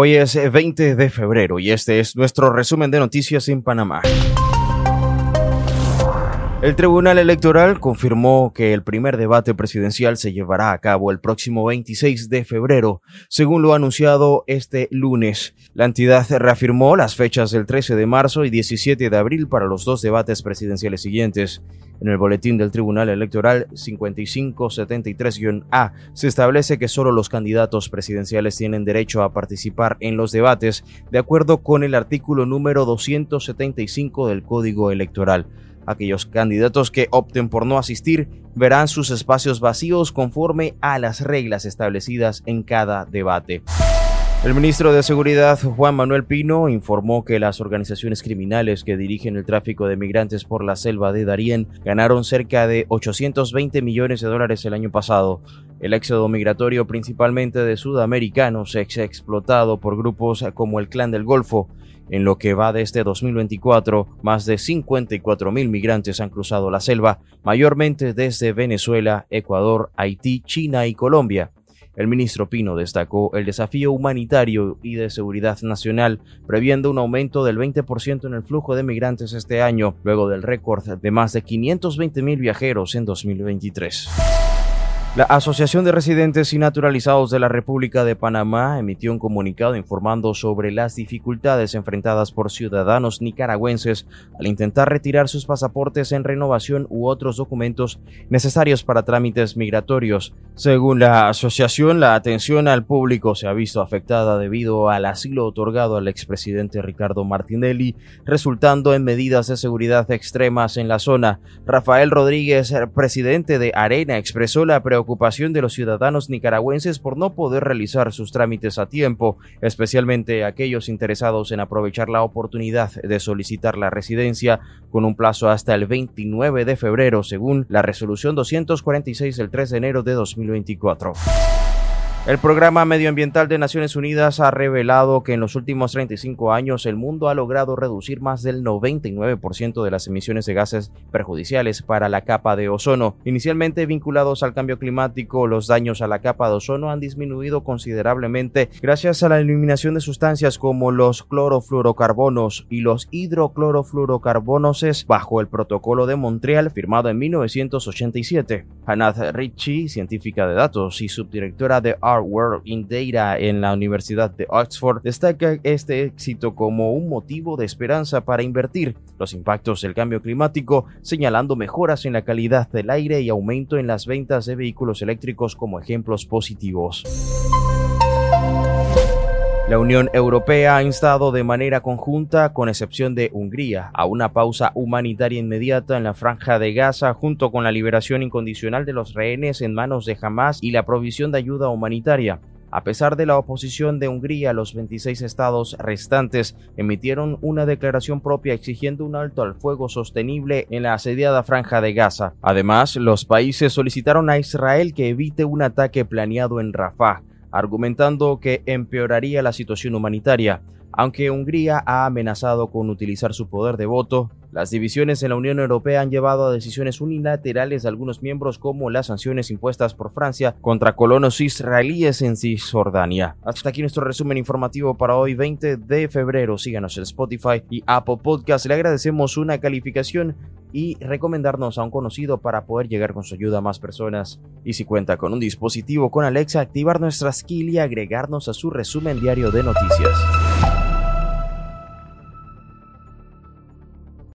Hoy es 20 de febrero y este es nuestro resumen de noticias en Panamá. El Tribunal Electoral confirmó que el primer debate presidencial se llevará a cabo el próximo 26 de febrero, según lo anunciado este lunes. La entidad reafirmó las fechas del 13 de marzo y 17 de abril para los dos debates presidenciales siguientes. En el boletín del Tribunal Electoral 5573-A se establece que solo los candidatos presidenciales tienen derecho a participar en los debates de acuerdo con el artículo número 275 del Código Electoral. Aquellos candidatos que opten por no asistir verán sus espacios vacíos conforme a las reglas establecidas en cada debate. El ministro de Seguridad, Juan Manuel Pino, informó que las organizaciones criminales que dirigen el tráfico de migrantes por la selva de Darién ganaron cerca de 820 millones de dólares el año pasado. El éxodo migratorio, principalmente de sudamericanos, ex explotado por grupos como el Clan del Golfo, en lo que va de este 2024, más de 54 mil migrantes han cruzado la selva, mayormente desde Venezuela, Ecuador, Haití, China y Colombia. El ministro Pino destacó el desafío humanitario y de seguridad nacional, previendo un aumento del 20% en el flujo de migrantes este año, luego del récord de más de 520 mil viajeros en 2023. La Asociación de Residentes y Naturalizados de la República de Panamá emitió un comunicado informando sobre las dificultades enfrentadas por ciudadanos nicaragüenses al intentar retirar sus pasaportes en renovación u otros documentos necesarios para trámites migratorios. Según la asociación, la atención al público se ha visto afectada debido al asilo otorgado al expresidente Ricardo Martinelli, resultando en medidas de seguridad extremas en la zona. Rafael Rodríguez, presidente de Arena, expresó la preocupación preocupación de los ciudadanos nicaragüenses por no poder realizar sus trámites a tiempo, especialmente aquellos interesados en aprovechar la oportunidad de solicitar la residencia con un plazo hasta el 29 de febrero, según la resolución 246 del 3 de enero de 2024. El Programa Medioambiental de Naciones Unidas ha revelado que en los últimos 35 años el mundo ha logrado reducir más del 99% de las emisiones de gases perjudiciales para la capa de ozono. Inicialmente vinculados al cambio climático, los daños a la capa de ozono han disminuido considerablemente gracias a la eliminación de sustancias como los clorofluorocarbonos y los hidroclorofluorocarbonos bajo el Protocolo de Montreal firmado en 1987. Hannah Ritchie, científica de datos y subdirectora de World in Data en la Universidad de Oxford destaca este éxito como un motivo de esperanza para invertir los impactos del cambio climático, señalando mejoras en la calidad del aire y aumento en las ventas de vehículos eléctricos como ejemplos positivos. La Unión Europea ha instado de manera conjunta, con excepción de Hungría, a una pausa humanitaria inmediata en la franja de Gaza junto con la liberación incondicional de los rehenes en manos de Hamas y la provisión de ayuda humanitaria. A pesar de la oposición de Hungría, los 26 estados restantes emitieron una declaración propia exigiendo un alto al fuego sostenible en la asediada franja de Gaza. Además, los países solicitaron a Israel que evite un ataque planeado en Rafah argumentando que empeoraría la situación humanitaria. Aunque Hungría ha amenazado con utilizar su poder de voto, las divisiones en la Unión Europea han llevado a decisiones unilaterales de algunos miembros como las sanciones impuestas por Francia contra colonos israelíes en Cisjordania. Hasta aquí nuestro resumen informativo para hoy 20 de febrero. Síganos en Spotify y Apple Podcast. Le agradecemos una calificación y recomendarnos a un conocido para poder llegar con su ayuda a más personas. Y si cuenta con un dispositivo con Alexa, activar nuestra skill y agregarnos a su resumen diario de noticias.